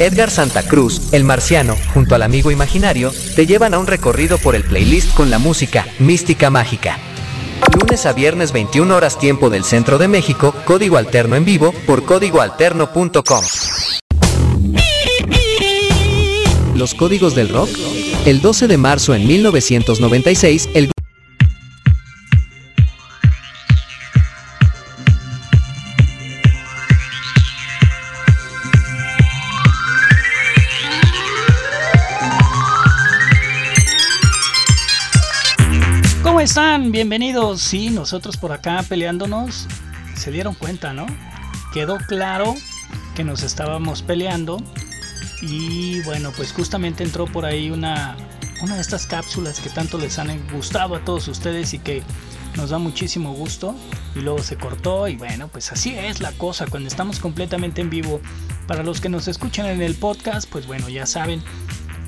Edgar Santa Cruz, El Marciano, junto al amigo imaginario, te llevan a un recorrido por el playlist con la música Mística Mágica. Lunes a viernes 21 horas tiempo del Centro de México, código alterno en vivo por códigoalterno.com. Los códigos del rock. El 12 de marzo en 1996, el Bienvenidos. Sí, nosotros por acá peleándonos. Se dieron cuenta, ¿no? Quedó claro que nos estábamos peleando. Y bueno, pues justamente entró por ahí una, una de estas cápsulas que tanto les han gustado a todos ustedes y que nos da muchísimo gusto. Y luego se cortó y bueno, pues así es la cosa cuando estamos completamente en vivo. Para los que nos escuchan en el podcast, pues bueno, ya saben,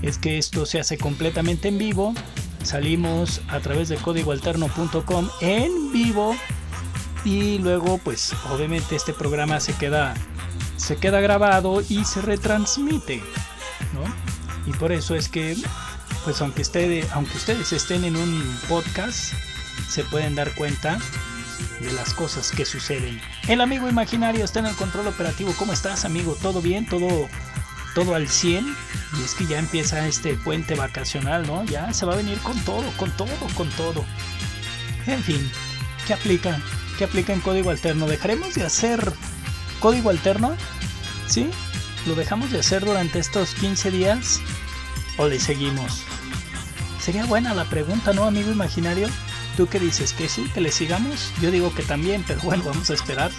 es que esto se hace completamente en vivo Salimos a través de códigoalterno.com en vivo y luego pues obviamente este programa se queda se queda grabado y se retransmite, ¿no? Y por eso es que pues aunque ustedes, aunque ustedes estén en un podcast se pueden dar cuenta de las cosas que suceden. El amigo imaginario está en el control operativo. ¿Cómo estás, amigo? ¿Todo bien? ¿Todo todo al 100 y es que ya empieza este puente vacacional, ¿no? Ya se va a venir con todo, con todo, con todo. En fin, ¿qué aplica? ¿Qué aplica en código alterno? ¿Dejaremos de hacer código alterno? ¿Sí? ¿Lo dejamos de hacer durante estos 15 días? ¿O le seguimos? Sería buena la pregunta, ¿no, amigo imaginario? ¿Tú qué dices? ¿Que sí? ¿Que le sigamos? Yo digo que también, pero bueno, vamos a esperar.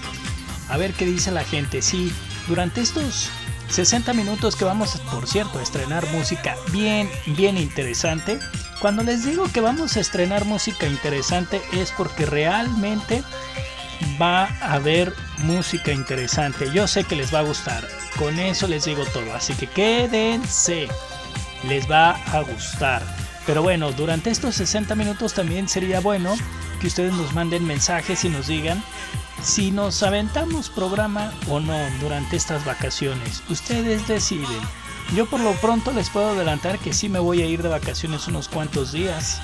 A ver qué dice la gente. Sí, durante estos 60 minutos que vamos, por cierto, a estrenar música bien, bien interesante. Cuando les digo que vamos a estrenar música interesante es porque realmente va a haber música interesante. Yo sé que les va a gustar. Con eso les digo todo. Así que quédense. Les va a gustar. Pero bueno, durante estos 60 minutos también sería bueno que ustedes nos manden mensajes y nos digan si nos aventamos programa o no durante estas vacaciones. Ustedes deciden. Yo por lo pronto les puedo adelantar que sí me voy a ir de vacaciones unos cuantos días.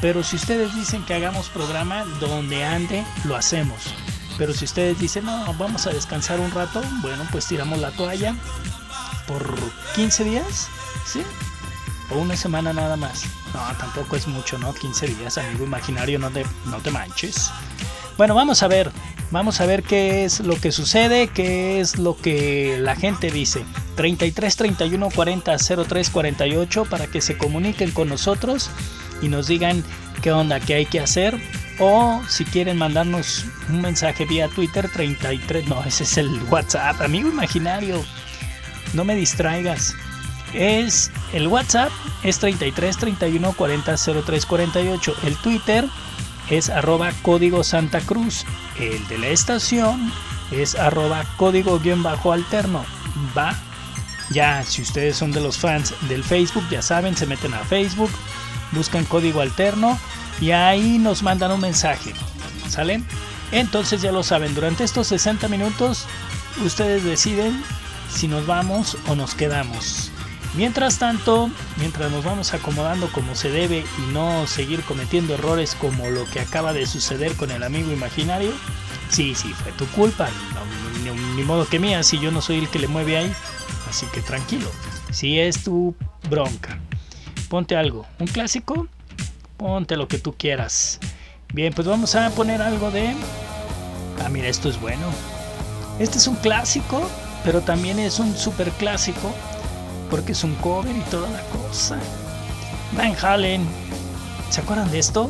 Pero si ustedes dicen que hagamos programa donde ande, lo hacemos. Pero si ustedes dicen, no, vamos a descansar un rato, bueno, pues tiramos la toalla por 15 días, ¿sí? O una semana nada más. No, tampoco es mucho, ¿no? 15 días, amigo imaginario, no te, no te manches. Bueno, vamos a ver. Vamos a ver qué es lo que sucede, qué es lo que la gente dice. 33 31 40 03 48 para que se comuniquen con nosotros y nos digan qué onda, qué hay que hacer. O si quieren mandarnos un mensaje vía Twitter 33, no, ese es el WhatsApp, amigo imaginario. No me distraigas. Es el WhatsApp es 33 31 40 03 48. El Twitter es arroba código Santa Cruz. El de la estación es arroba código guion bajo alterno. Va. Ya, si ustedes son de los fans del Facebook, ya saben, se meten a Facebook, buscan código alterno y ahí nos mandan un mensaje. ¿Salen? Entonces ya lo saben, durante estos 60 minutos ustedes deciden si nos vamos o nos quedamos. Mientras tanto, mientras nos vamos acomodando como se debe y no seguir cometiendo errores como lo que acaba de suceder con el amigo imaginario, sí, sí, fue tu culpa, ni, modo que mía, si yo no soy el que le mueve ahí, así que tranquilo, si es tu bronca. Ponte algo, un clásico, ponte lo que tú quieras. Bien, pues vamos a poner algo de... Ah, mira, esto es bueno. Este es un clásico, pero también es un super clásico porque es un cover y toda la cosa. Van Halen, ¿se acuerdan de esto?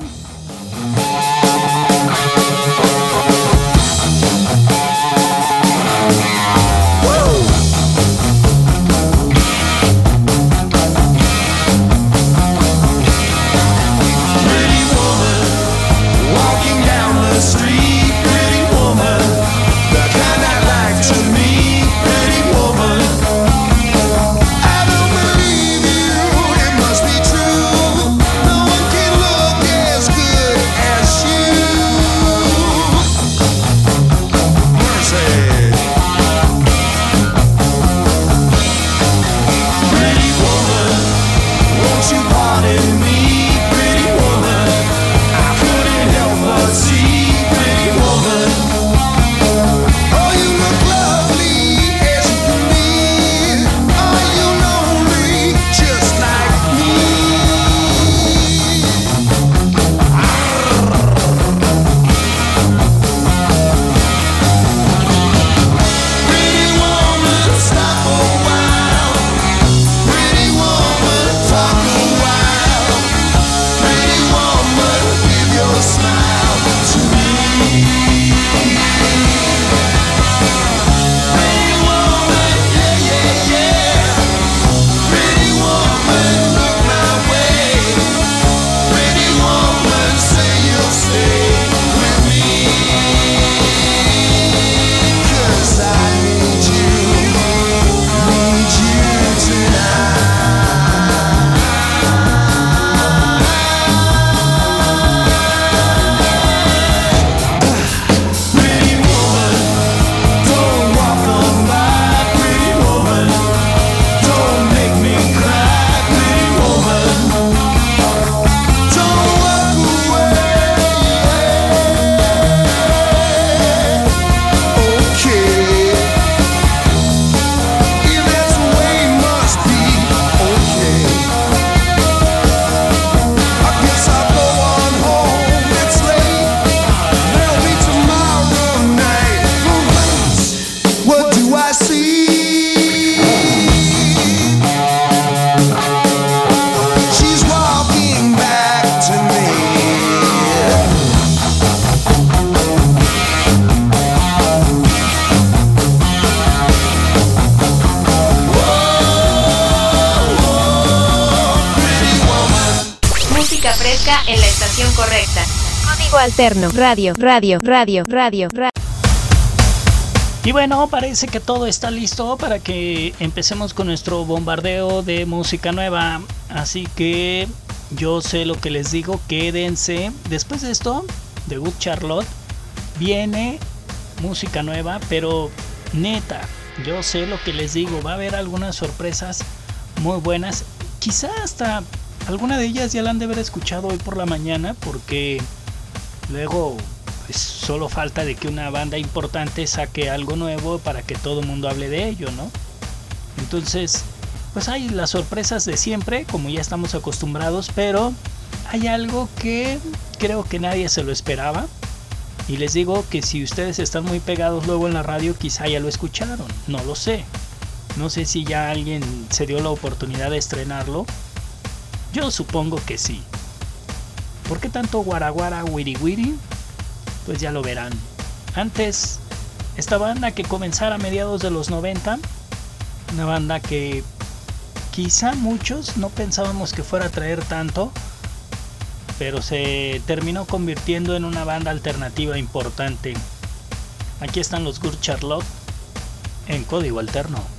Radio, radio, radio, radio, radio. Y bueno, parece que todo está listo para que empecemos con nuestro bombardeo de música nueva. Así que yo sé lo que les digo, quédense. Después de esto, de Good Charlotte, viene música nueva, pero neta, yo sé lo que les digo, va a haber algunas sorpresas muy buenas. Quizá hasta alguna de ellas ya la han de haber escuchado hoy por la mañana porque luego pues, solo falta de que una banda importante saque algo nuevo para que todo el mundo hable de ello, ¿no? Entonces, pues hay las sorpresas de siempre, como ya estamos acostumbrados, pero hay algo que creo que nadie se lo esperaba. Y les digo que si ustedes están muy pegados luego en la radio, quizá ya lo escucharon, no lo sé. No sé si ya alguien se dio la oportunidad de estrenarlo. Yo supongo que sí. ¿Por qué tanto guaraguara wiri wiri? Pues ya lo verán. Antes, esta banda que comenzara a mediados de los 90, una banda que quizá muchos no pensábamos que fuera a traer tanto, pero se terminó convirtiendo en una banda alternativa importante. Aquí están los Good Charlotte en código alterno.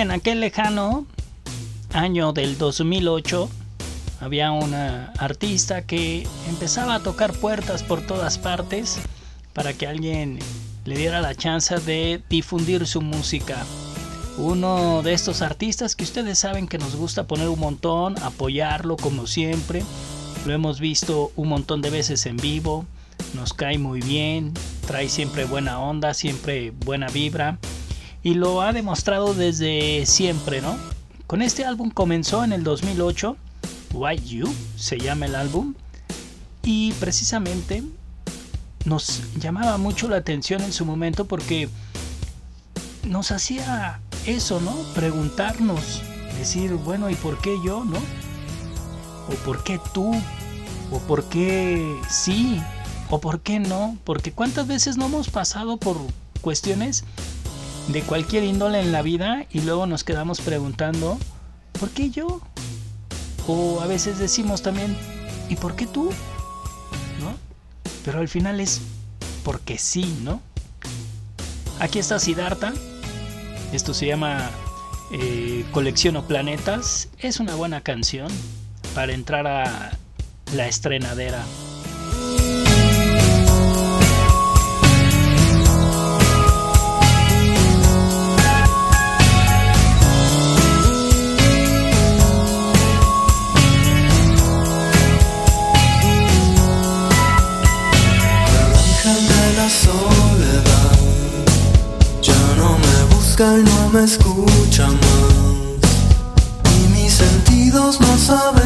En aquel lejano año del 2008 había una artista que empezaba a tocar puertas por todas partes para que alguien le diera la chance de difundir su música. Uno de estos artistas que ustedes saben que nos gusta poner un montón, apoyarlo como siempre. Lo hemos visto un montón de veces en vivo, nos cae muy bien, trae siempre buena onda, siempre buena vibra y lo ha demostrado desde siempre, ¿no? Con este álbum comenzó en el 2008, Why You se llama el álbum, y precisamente nos llamaba mucho la atención en su momento porque nos hacía eso, ¿no? Preguntarnos, decir, bueno, ¿y por qué yo, no? ¿O por qué tú? ¿O por qué sí? ¿O por qué no? Porque cuántas veces no hemos pasado por cuestiones de cualquier índole en la vida y luego nos quedamos preguntando, ¿por qué yo? O a veces decimos también, ¿y por qué tú? ¿No? Pero al final es porque sí, ¿no? Aquí está Siddhartha. Esto se llama eh, Colecciono Planetas. Es una buena canción para entrar a la estrenadera. Escucha más. Y mis sentidos no saben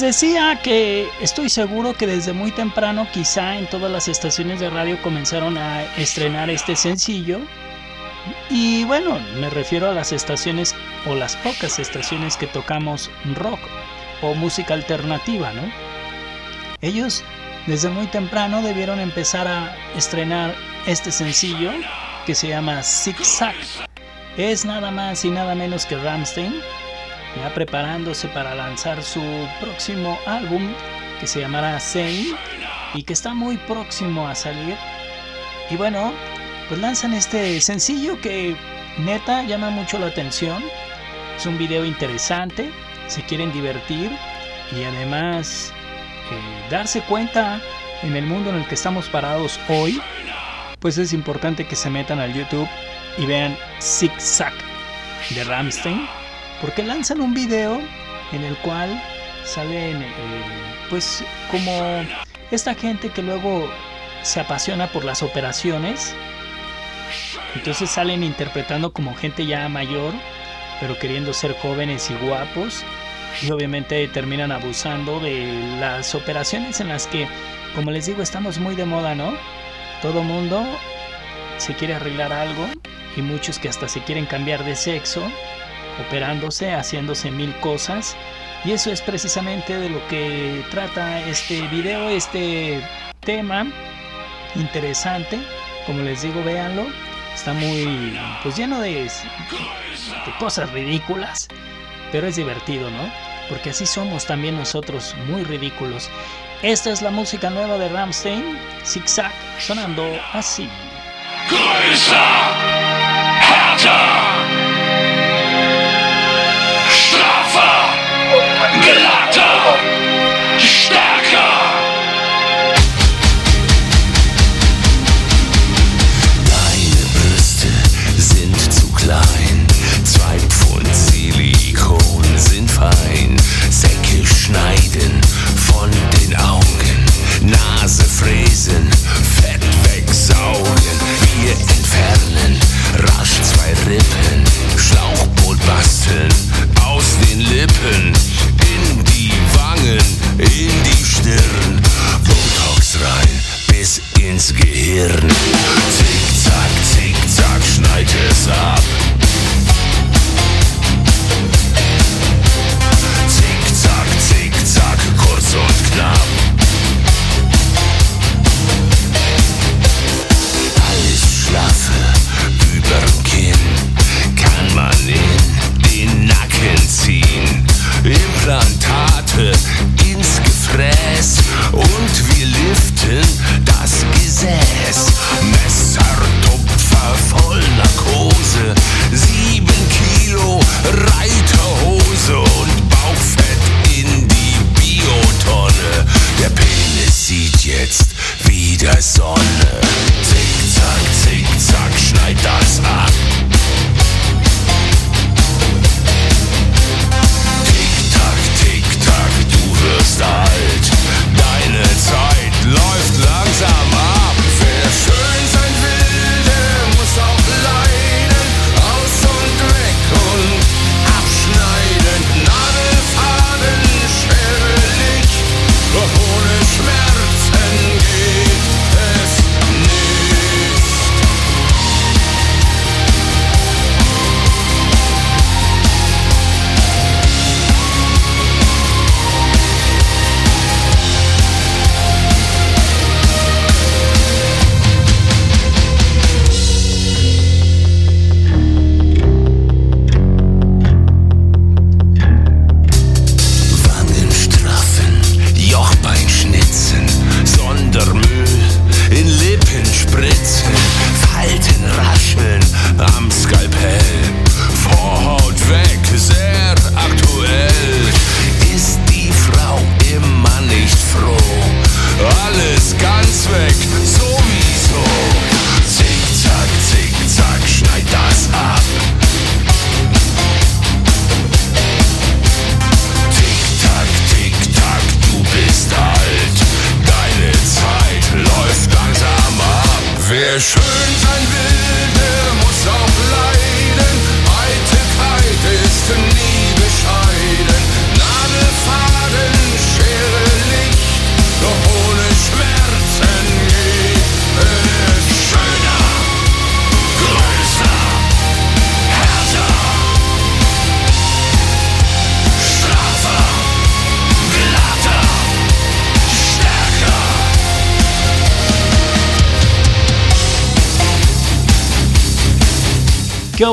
decía que estoy seguro que desde muy temprano quizá en todas las estaciones de radio comenzaron a estrenar este sencillo. Y bueno, me refiero a las estaciones o las pocas estaciones que tocamos rock o música alternativa, ¿no? Ellos desde muy temprano debieron empezar a estrenar este sencillo que se llama Zig Zag. Es nada más y nada menos que Ramstein ya preparándose para lanzar su próximo álbum que se llamará Zane y que está muy próximo a salir. Y bueno, pues lanzan este sencillo que neta llama mucho la atención. Es un video interesante, se quieren divertir y además eh, darse cuenta en el mundo en el que estamos parados hoy, pues es importante que se metan al YouTube y vean Zig Zag de Ramstein porque lanzan un video en el cual salen eh, pues como esta gente que luego se apasiona por las operaciones entonces salen interpretando como gente ya mayor pero queriendo ser jóvenes y guapos y obviamente terminan abusando de las operaciones en las que como les digo estamos muy de moda no todo mundo se quiere arreglar algo y muchos que hasta se quieren cambiar de sexo operándose haciéndose mil cosas y eso es precisamente de lo que trata este video, este tema interesante. Como les digo, véanlo. Está muy pues lleno de, cosas ridículas, pero es divertido, ¿no? Porque así somos también nosotros, muy ridículos. Esta es la música nueva de Ramstein, Zigzag, sonando así. Glatter, stärker. Deine Brüste sind zu klein, zwei Pfund Silikon sind fein. Säcke schneiden von den Augen, Nase fräsen,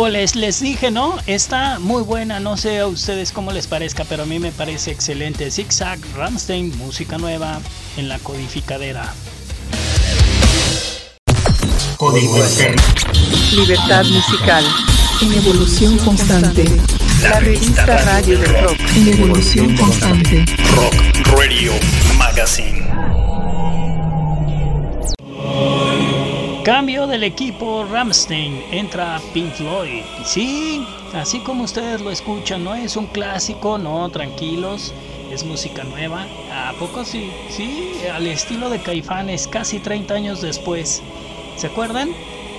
Les, les dije, ¿no? Está muy buena, no sé a ustedes cómo les parezca, pero a mí me parece excelente. Zigzag, Ramstein, música nueva en la codificadera. Código. Libertad musical. En evolución constante. La revista radio del rock. En evolución constante. Rock Radio Magazine. Cambio del equipo Ramstein, entra Pink Floyd. Sí, así como ustedes lo escuchan, no es un clásico, no, tranquilos, es música nueva. ¿A poco sí? Sí, al estilo de Caifanes, casi 30 años después. ¿Se acuerdan?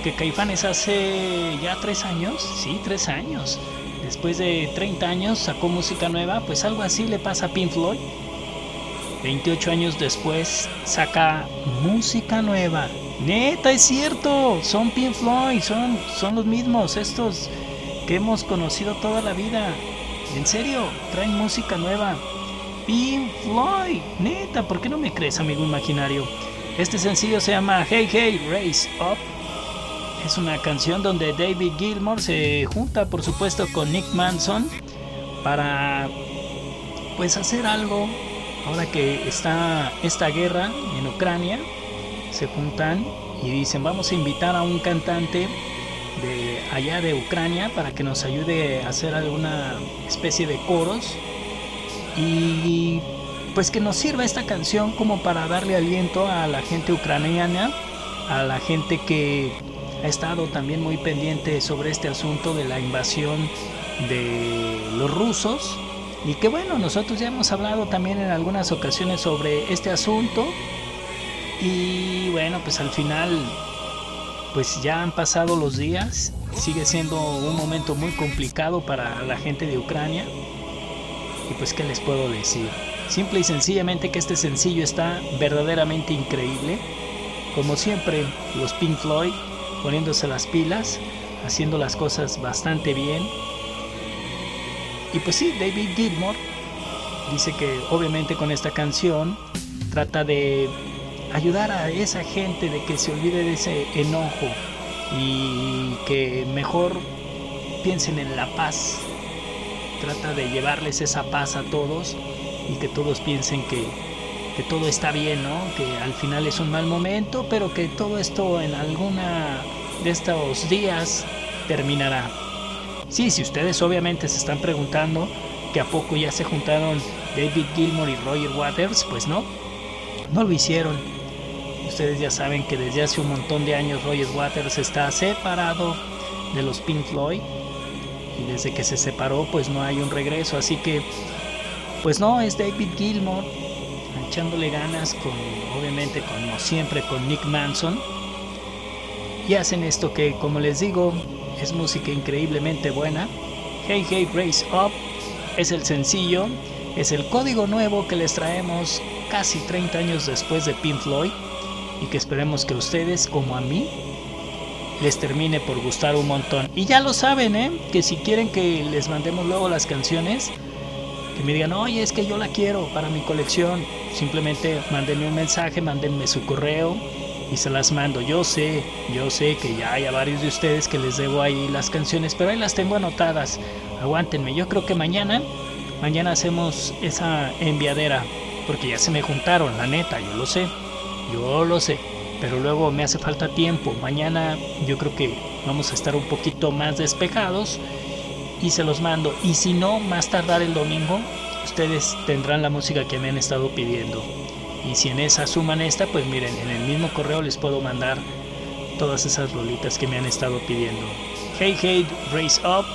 Que Caifanes hace ya 3 años, sí, 3 años. Después de 30 años sacó música nueva, pues algo así le pasa a Pink Floyd. 28 años después saca música nueva. Neta, es cierto, son Pink Floyd, son, son los mismos, estos que hemos conocido toda la vida. En serio, traen música nueva. Pink Floyd, neta, ¿por qué no me crees, amigo imaginario? Este sencillo se llama Hey Hey Race Up. Es una canción donde David Gilmour se junta, por supuesto, con Nick Manson para pues hacer algo ahora que está esta guerra en Ucrania se juntan y dicen vamos a invitar a un cantante de allá de Ucrania para que nos ayude a hacer alguna especie de coros y pues que nos sirva esta canción como para darle aliento a la gente ucraniana, a la gente que ha estado también muy pendiente sobre este asunto de la invasión de los rusos y que bueno, nosotros ya hemos hablado también en algunas ocasiones sobre este asunto y bueno, pues al final, pues ya han pasado los días. Sigue siendo un momento muy complicado para la gente de Ucrania. Y pues, ¿qué les puedo decir? Simple y sencillamente que este sencillo está verdaderamente increíble. Como siempre, los Pink Floyd poniéndose las pilas, haciendo las cosas bastante bien. Y pues sí, David Gilmour dice que obviamente con esta canción trata de ayudar a esa gente de que se olvide de ese enojo y que mejor piensen en la paz. Trata de llevarles esa paz a todos y que todos piensen que, que todo está bien, ¿no? Que al final es un mal momento, pero que todo esto en alguna de estos días terminará. Sí, si ustedes obviamente se están preguntando que a poco ya se juntaron David Gilmour y Roger Waters, pues no, no lo hicieron Ustedes ya saben que desde hace un montón de años Roger Waters está separado de los Pink Floyd y desde que se separó pues no hay un regreso, así que pues no, es David Gilmour echándole ganas con obviamente como siempre con Nick Manson. Y hacen esto que como les digo es música increíblemente buena. Hey Hey Race Up es el sencillo, es el código nuevo que les traemos casi 30 años después de Pink Floyd y que esperemos que a ustedes, como a mí, les termine por gustar un montón. Y ya lo saben, ¿eh? Que si quieren que les mandemos luego las canciones, que me digan, oye, es que yo la quiero para mi colección, simplemente mándenme un mensaje, mándenme su correo y se las mando. Yo sé, yo sé que ya hay a varios de ustedes que les debo ahí las canciones, pero ahí las tengo anotadas. Aguántenme, yo creo que mañana, mañana hacemos esa enviadera, porque ya se me juntaron, la neta, yo lo sé. Yo lo sé, pero luego me hace falta tiempo. Mañana yo creo que vamos a estar un poquito más despejados y se los mando. Y si no, más tardar el domingo, ustedes tendrán la música que me han estado pidiendo. Y si en esa suman esta, pues miren, en el mismo correo les puedo mandar todas esas rolitas que me han estado pidiendo. Hey Hey Race Up,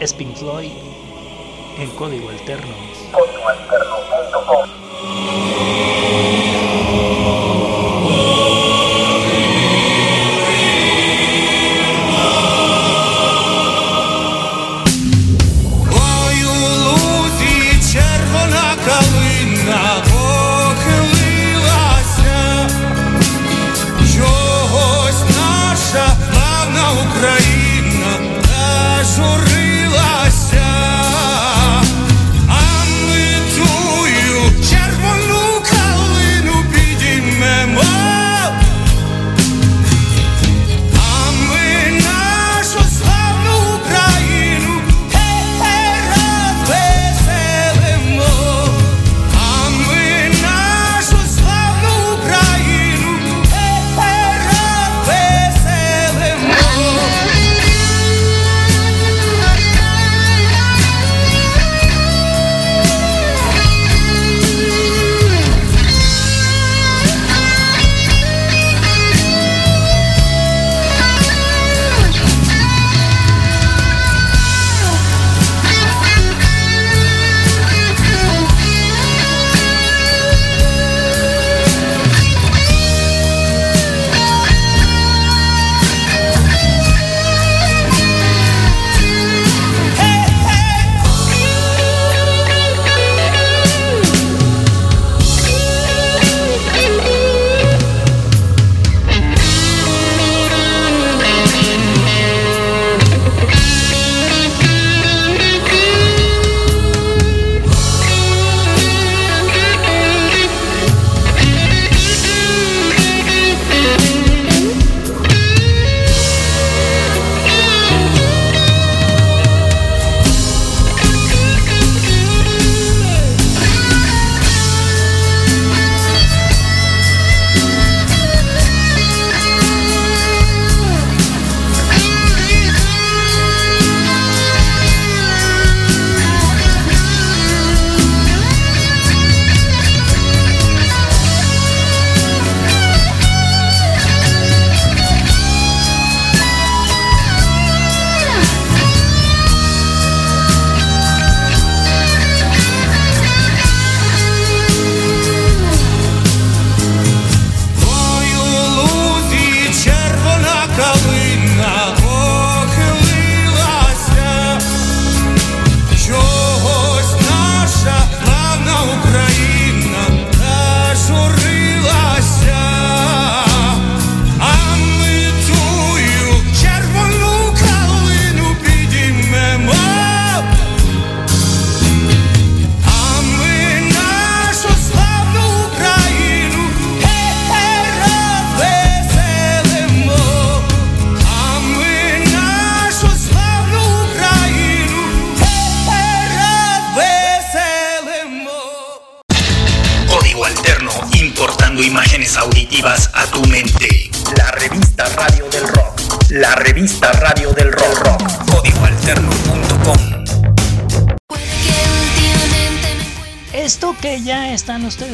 Spin Floyd, en código alterno. Código alterno.com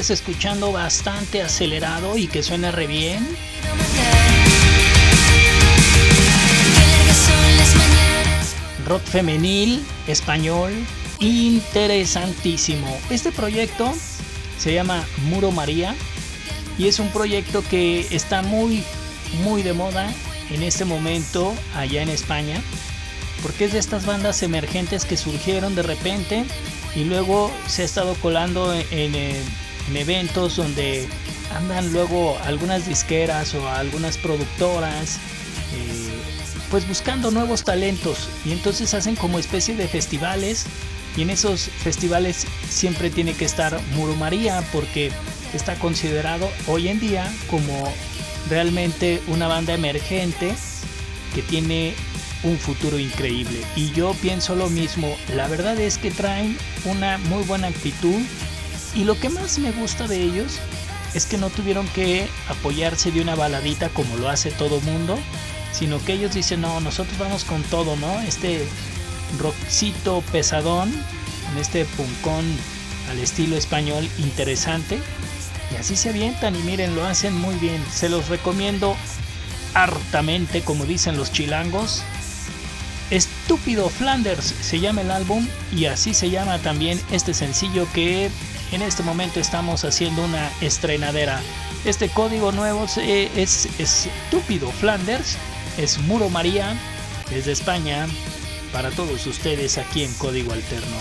ustedes escuchando bastante acelerado y que suena re bien. Rock femenil, español, interesantísimo. Este proyecto se llama Muro María y es un proyecto que está muy, muy de moda en este momento allá en España porque es de estas bandas emergentes que surgieron de repente y luego se ha estado colando en, en, eventos donde andan luego algunas disqueras o algunas productoras eh, pues buscando nuevos talentos y entonces hacen como especie de festivales y en esos festivales siempre tiene que estar Muro María porque está considerado hoy en día como realmente una banda emergente que tiene un futuro increíble. Y yo pienso lo mismo, la verdad es que traen una muy buena actitud y lo que más me gusta de ellos es que no tuvieron que apoyarse de una baladita como lo hace todo mundo, sino que ellos dicen, no, nosotros vamos con todo, ¿no? Este rockcito pesadón, en este puncón al estilo español interesante. Y así se avientan y miren, lo hacen muy bien. Se los recomiendo hartamente, como dicen los chilangos. Estúpido Flanders se llama el álbum y así se llama también este sencillo que en este momento estamos haciendo una estrenadera. Este código nuevo es, Estúpido Flanders, es Muro María, es de España, para todos ustedes aquí en Código Alterno.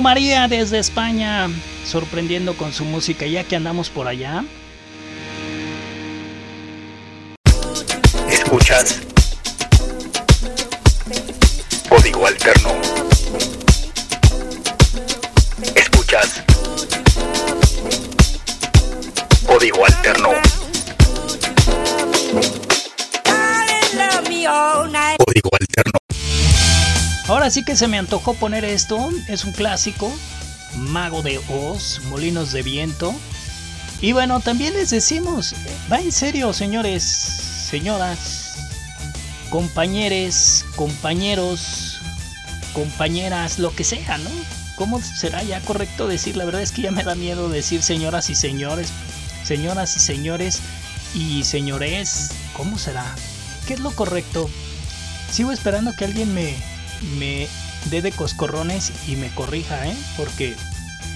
María desde España, sorprendiendo con su música, ya que andamos por allá. Escuchas Código Alterno. Escuchas Ahora sí que se me antojó poner esto, es un clásico, Mago de Oz, Molinos de Viento. Y bueno, también les decimos, va en serio, señores, señoras, compañeros, compañeros, compañeras, lo que sea, ¿no? ¿Cómo será ya correcto decir? La verdad es que ya me da miedo decir señoras y señores, señoras y señores y señores. ¿Cómo será? ¿Qué es lo correcto? Sigo esperando que alguien me, me dé de coscorrones y me corrija, ¿eh? Porque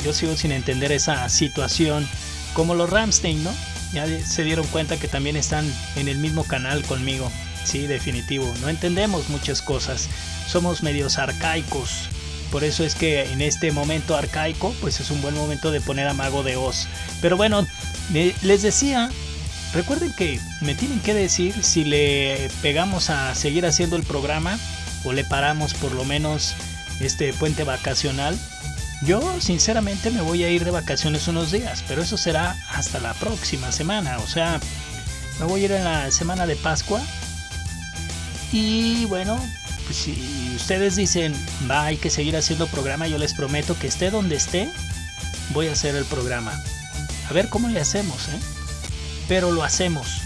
yo sigo sin entender esa situación. Como los Ramstein, ¿no? Ya se dieron cuenta que también están en el mismo canal conmigo. Sí, definitivo. No entendemos muchas cosas. Somos medios arcaicos. Por eso es que en este momento arcaico, pues es un buen momento de poner a Mago de Oz. Pero bueno, le- les decía, recuerden que me tienen que decir si le pegamos a seguir haciendo el programa o le paramos por lo menos este puente vacacional. Yo sinceramente me voy a ir de vacaciones unos días, pero eso será hasta la próxima semana. O sea, me voy a ir en la semana de Pascua. Y bueno, pues si ustedes dicen, va, hay que seguir haciendo programa, yo les prometo que esté donde esté, voy a hacer el programa. A ver cómo le hacemos, ¿eh? Pero lo hacemos.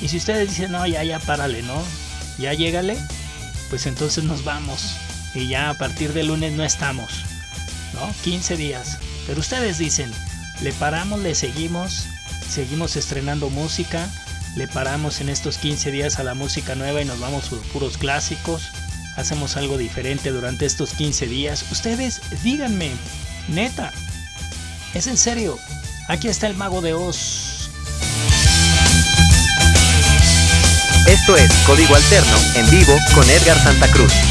Y si ustedes dicen, no, ya, ya, párale, ¿no? Ya llégale, pues entonces nos vamos. Y ya a partir de lunes no estamos, ¿no? 15 días. Pero ustedes dicen, le paramos, le seguimos, seguimos estrenando música, le paramos en estos 15 días a la música nueva y nos vamos por puros clásicos. Hacemos algo diferente durante estos 15 días. Ustedes díganme, neta, es en serio. Aquí está el mago de Oz. Esto es Código Alterno en vivo con Edgar Santa Cruz.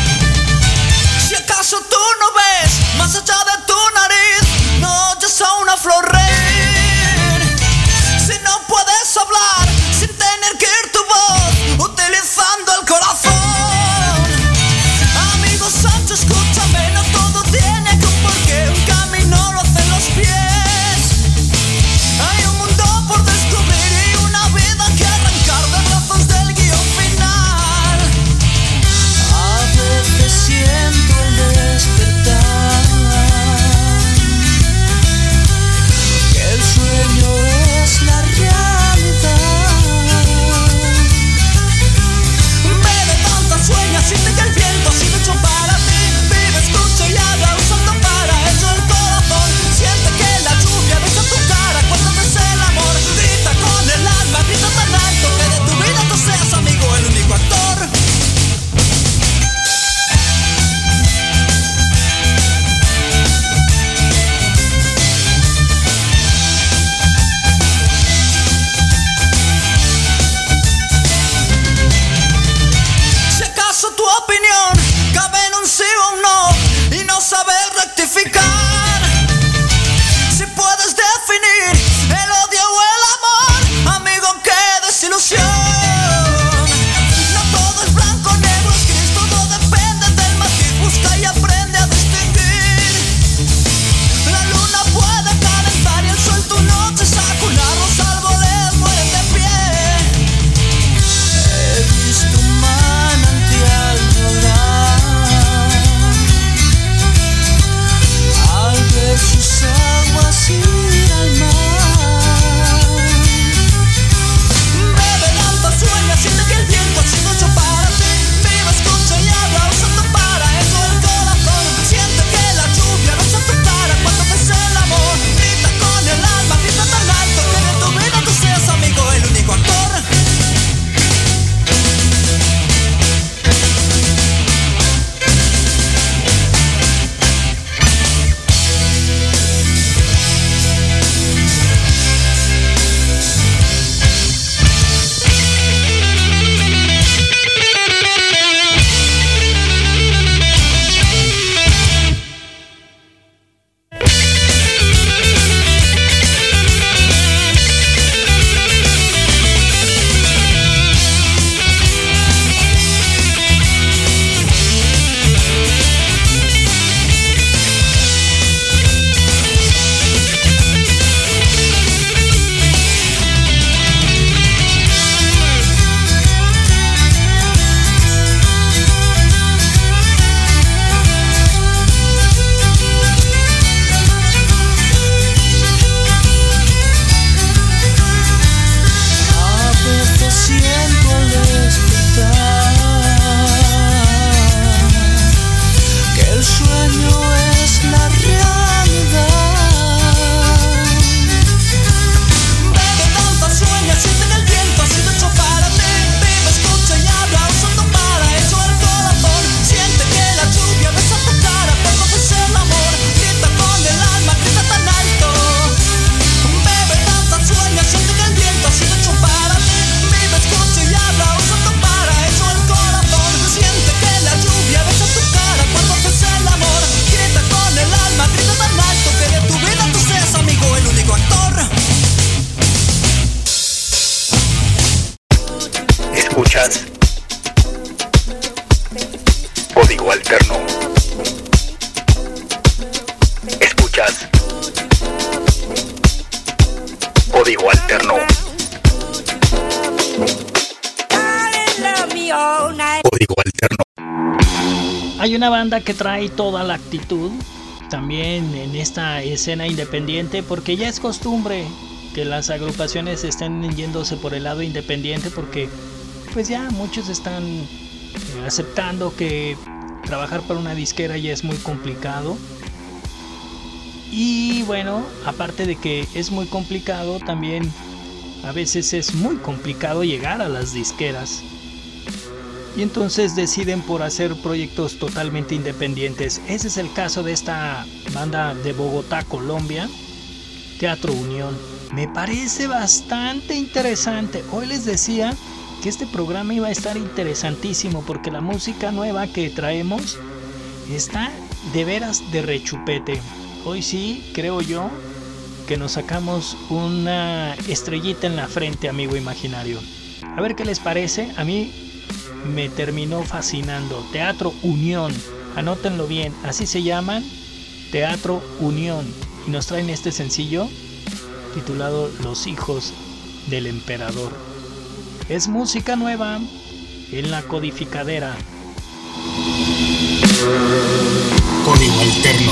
escuchas Código Alterno. Escuchas Código Alterno. Código Alterno. Hay una banda que trae toda la actitud también en esta escena independiente porque ya es costumbre que las agrupaciones estén yéndose por el lado independiente porque pues ya muchos están eh, aceptando que trabajar para una disquera ya es muy complicado. Y bueno, aparte de que es muy complicado, también a veces es muy complicado llegar a las disqueras. Y entonces deciden por hacer proyectos totalmente independientes. Ese es el caso de esta banda de Bogotá, Colombia, Teatro Unión. Me parece bastante interesante. Hoy les decía que este programa iba a estar interesantísimo porque la música nueva que traemos está de veras de rechupete. Hoy sí, creo yo, que nos sacamos una estrellita en la frente, amigo imaginario. A ver qué les parece. A mí me terminó fascinando. Teatro Unión. Anótenlo bien. Así se llaman. Teatro Unión. Y nos traen este sencillo titulado Los hijos del emperador. Es música nueva en la codificadera. Código Alterno.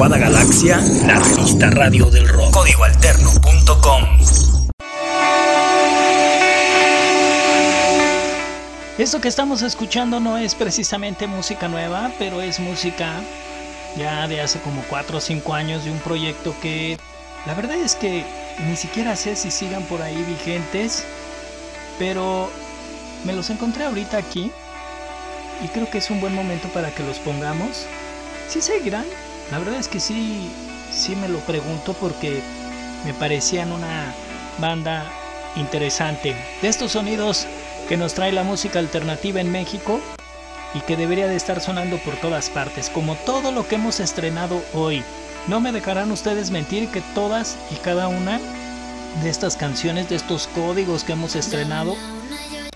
Desde Guadagalaxia, la revista radio del rock. Códigoalterno.com. Esto que estamos escuchando no es precisamente música nueva, pero es música ya de hace como 4 o 5 años de un proyecto que la verdad es que ni siquiera sé si sigan por ahí vigentes, pero me los encontré ahorita aquí y creo que es un buen momento para que los pongamos. ¿Sí seguirán? La verdad es que sí, sí me lo pregunto porque me parecían una banda interesante. De estos sonidos que nos trae la música alternativa en México y que debería de estar sonando por todas partes, como todo lo que hemos estrenado hoy. No me dejarán ustedes mentir que todas y cada una de estas canciones, de estos códigos que hemos estrenado,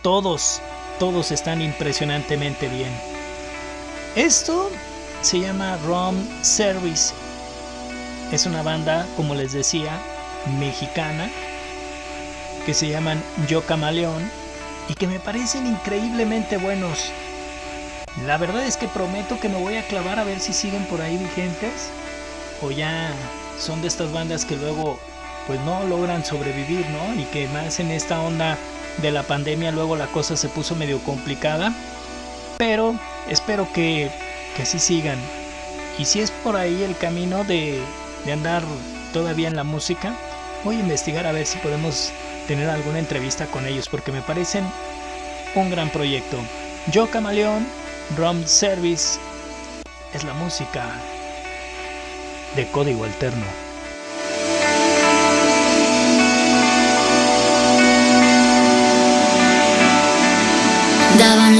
todos todos están impresionantemente bien. Esto se llama Rom Service. Es una banda, como les decía, mexicana que se llaman Yo Camaleón y que me parecen increíblemente buenos. La verdad es que prometo que me voy a clavar a ver si siguen por ahí vigentes o ya son de estas bandas que luego pues no logran sobrevivir, ¿no? Y que más en esta onda de la pandemia luego la cosa se puso medio complicada. Pero espero que, que así sigan. Y si es por ahí el camino de, de andar todavía en la música, voy a investigar a ver si podemos tener alguna entrevista con ellos porque me parecen un gran proyecto. Yo Camaleón, Rum Service, es la música de código alterno. Daban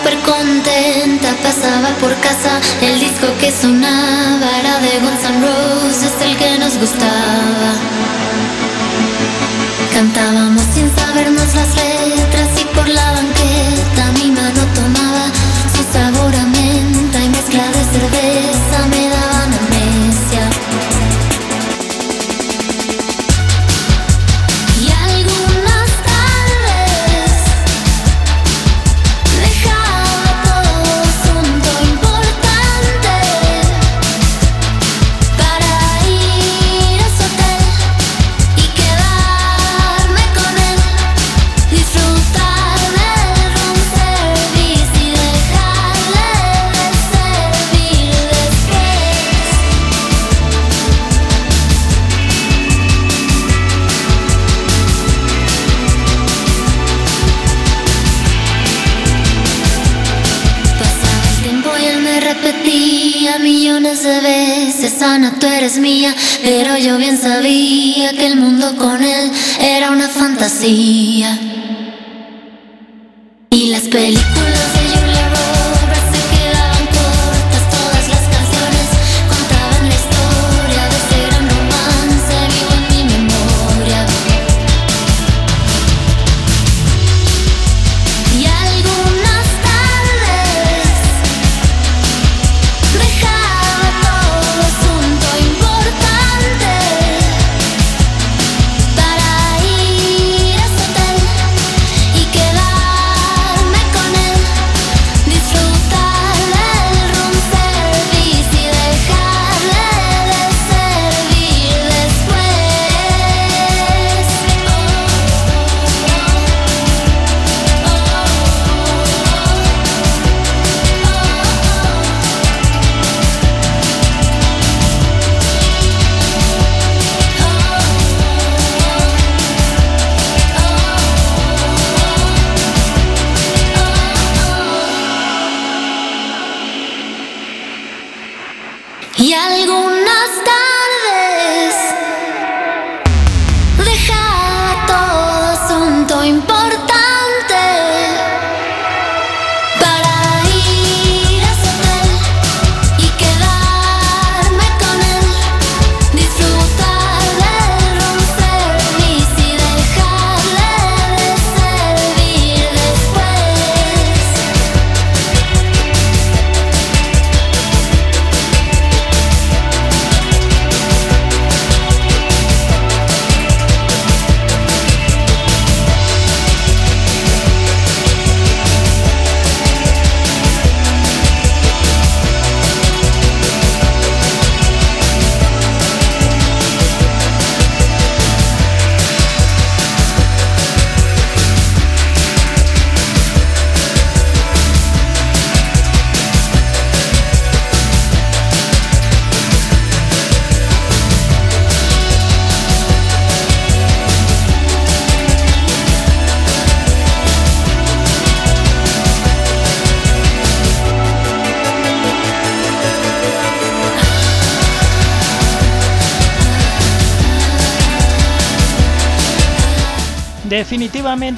súper contenta. Pasaba por casa, el disco que sonaba era de Guns N' Roses, el que nos gustaba. Cantábamos sin sabernos las letras y por la banqueta mi mano tomaba su sabor a menta y mezcla de cerveza con él era una fantasía. Y las películas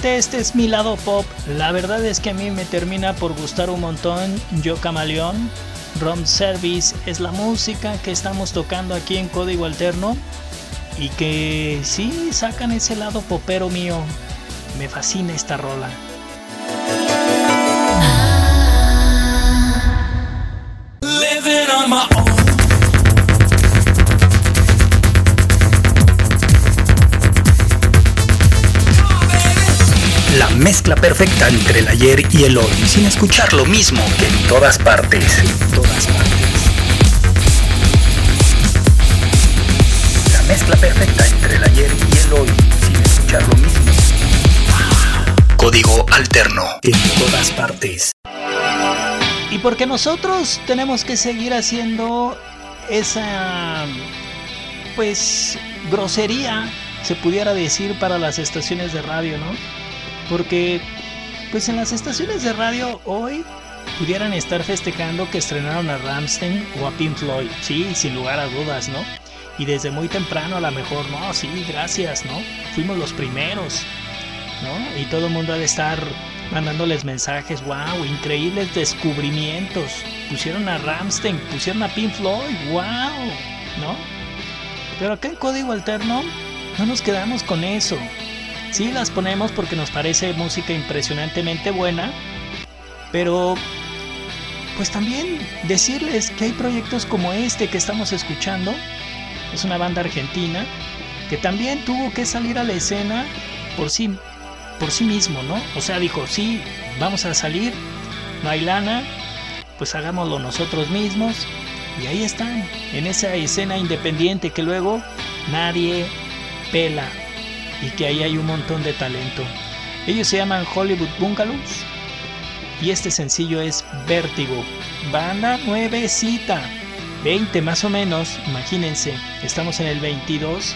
Este es mi lado pop. La verdad es que a mí me termina por gustar un montón Yo Camaleón. Rom Service es la música que estamos tocando aquí en Código Alterno y que sí sacan ese lado popero mío. Me fascina esta rola. Mezcla perfecta entre el ayer y el hoy, sin escuchar lo mismo que en todas partes. En todas partes. La mezcla perfecta entre el ayer y el hoy, sin escuchar lo mismo. Código alterno en todas partes. Y porque nosotros tenemos que seguir haciendo esa, pues, grosería, se pudiera decir, para las estaciones de radio, ¿no? Porque, pues en las estaciones de radio hoy pudieran estar festejando que estrenaron a Ramstein o a Pink Floyd, sí, sin lugar a dudas, ¿no? Y desde muy temprano a lo mejor, no, sí, gracias, ¿no? Fuimos los primeros, ¿no? Y todo el mundo ha de estar mandándoles mensajes, wow, increíbles descubrimientos. Pusieron a Ramstein, pusieron a Pink Floyd, wow, ¿no? Pero acá en Código Alterno no nos quedamos con eso. Sí las ponemos porque nos parece música impresionantemente buena, pero pues también decirles que hay proyectos como este que estamos escuchando. Es una banda argentina que también tuvo que salir a la escena por sí por sí mismo, ¿no? O sea, dijo, sí, vamos a salir, no hay lana, pues hagámoslo nosotros mismos. Y ahí están, en esa escena independiente que luego nadie pela y que ahí hay un montón de talento. Ellos se llaman Hollywood Bungalows y este sencillo es Vértigo, banda nuevecita, 20 más o menos, imagínense, estamos en el 22,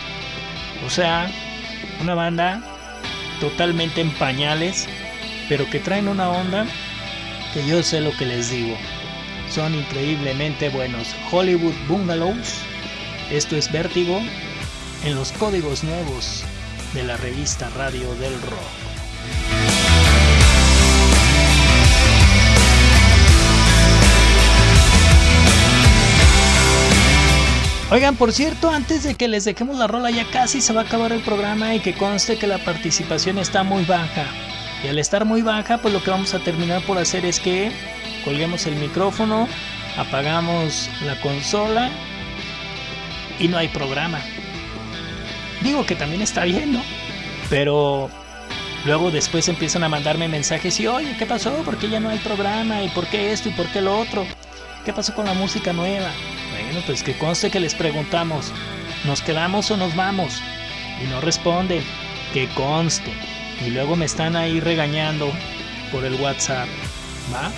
o sea, una banda totalmente en pañales, pero que traen una onda que yo sé lo que les digo. Son increíblemente buenos. Hollywood Bungalows, esto es Vértigo, en los códigos nuevos de la revista Radio del Rock. Oigan, por cierto, antes de que les dejemos la rola, ya casi se va a acabar el programa y que conste que la participación está muy baja. Y al estar muy baja, pues lo que vamos a terminar por hacer es que colguemos el micrófono, apagamos la consola y no hay programa. Digo que también está bien, ¿no? Pero luego después empiezan a mandarme mensajes y, oye, ¿qué pasó? ¿Por qué ya no hay programa? ¿Y por qué esto? ¿Y por qué lo otro? ¿Qué pasó con la música nueva? Bueno, pues que conste que les preguntamos, ¿nos quedamos o nos vamos? Y no responden, que conste. Y luego me están ahí regañando por el WhatsApp, ¿va?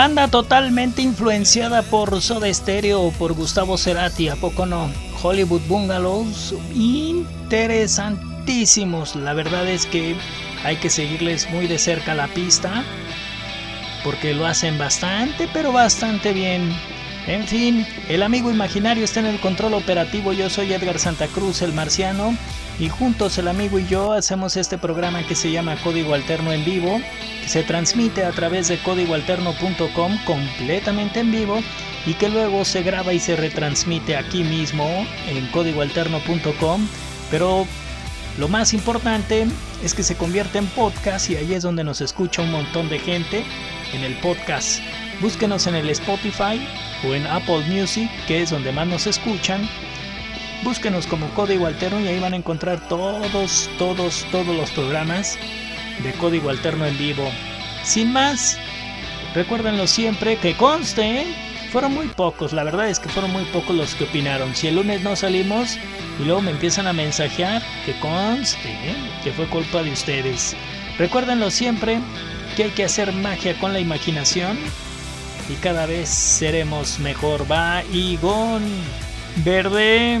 Banda totalmente influenciada por Soda Stereo o por Gustavo Cerati, ¿a poco no? Hollywood Bungalows, interesantísimos. La verdad es que hay que seguirles muy de cerca la pista, porque lo hacen bastante, pero bastante bien. En fin, el amigo imaginario está en el control operativo. Yo soy Edgar Santa Cruz, el marciano, y juntos el amigo y yo hacemos este programa que se llama Código Alterno en Vivo, que se transmite a través de códigoalterno.com completamente en vivo y que luego se graba y se retransmite aquí mismo en códigoalterno.com. Pero lo más importante es que se convierte en podcast y ahí es donde nos escucha un montón de gente en el podcast. Búsquenos en el Spotify o en Apple Music, que es donde más nos escuchan. Búsquenos como Código Alterno y ahí van a encontrar todos, todos, todos los programas de Código Alterno en vivo. Sin más, recuérdenlo siempre que conste, fueron muy pocos, la verdad es que fueron muy pocos los que opinaron. Si el lunes no salimos y luego me empiezan a mensajear, que conste, que fue culpa de ustedes. Recuérdenlo siempre que hay que hacer magia con la imaginación y cada vez seremos mejor. Va, Igón Verde.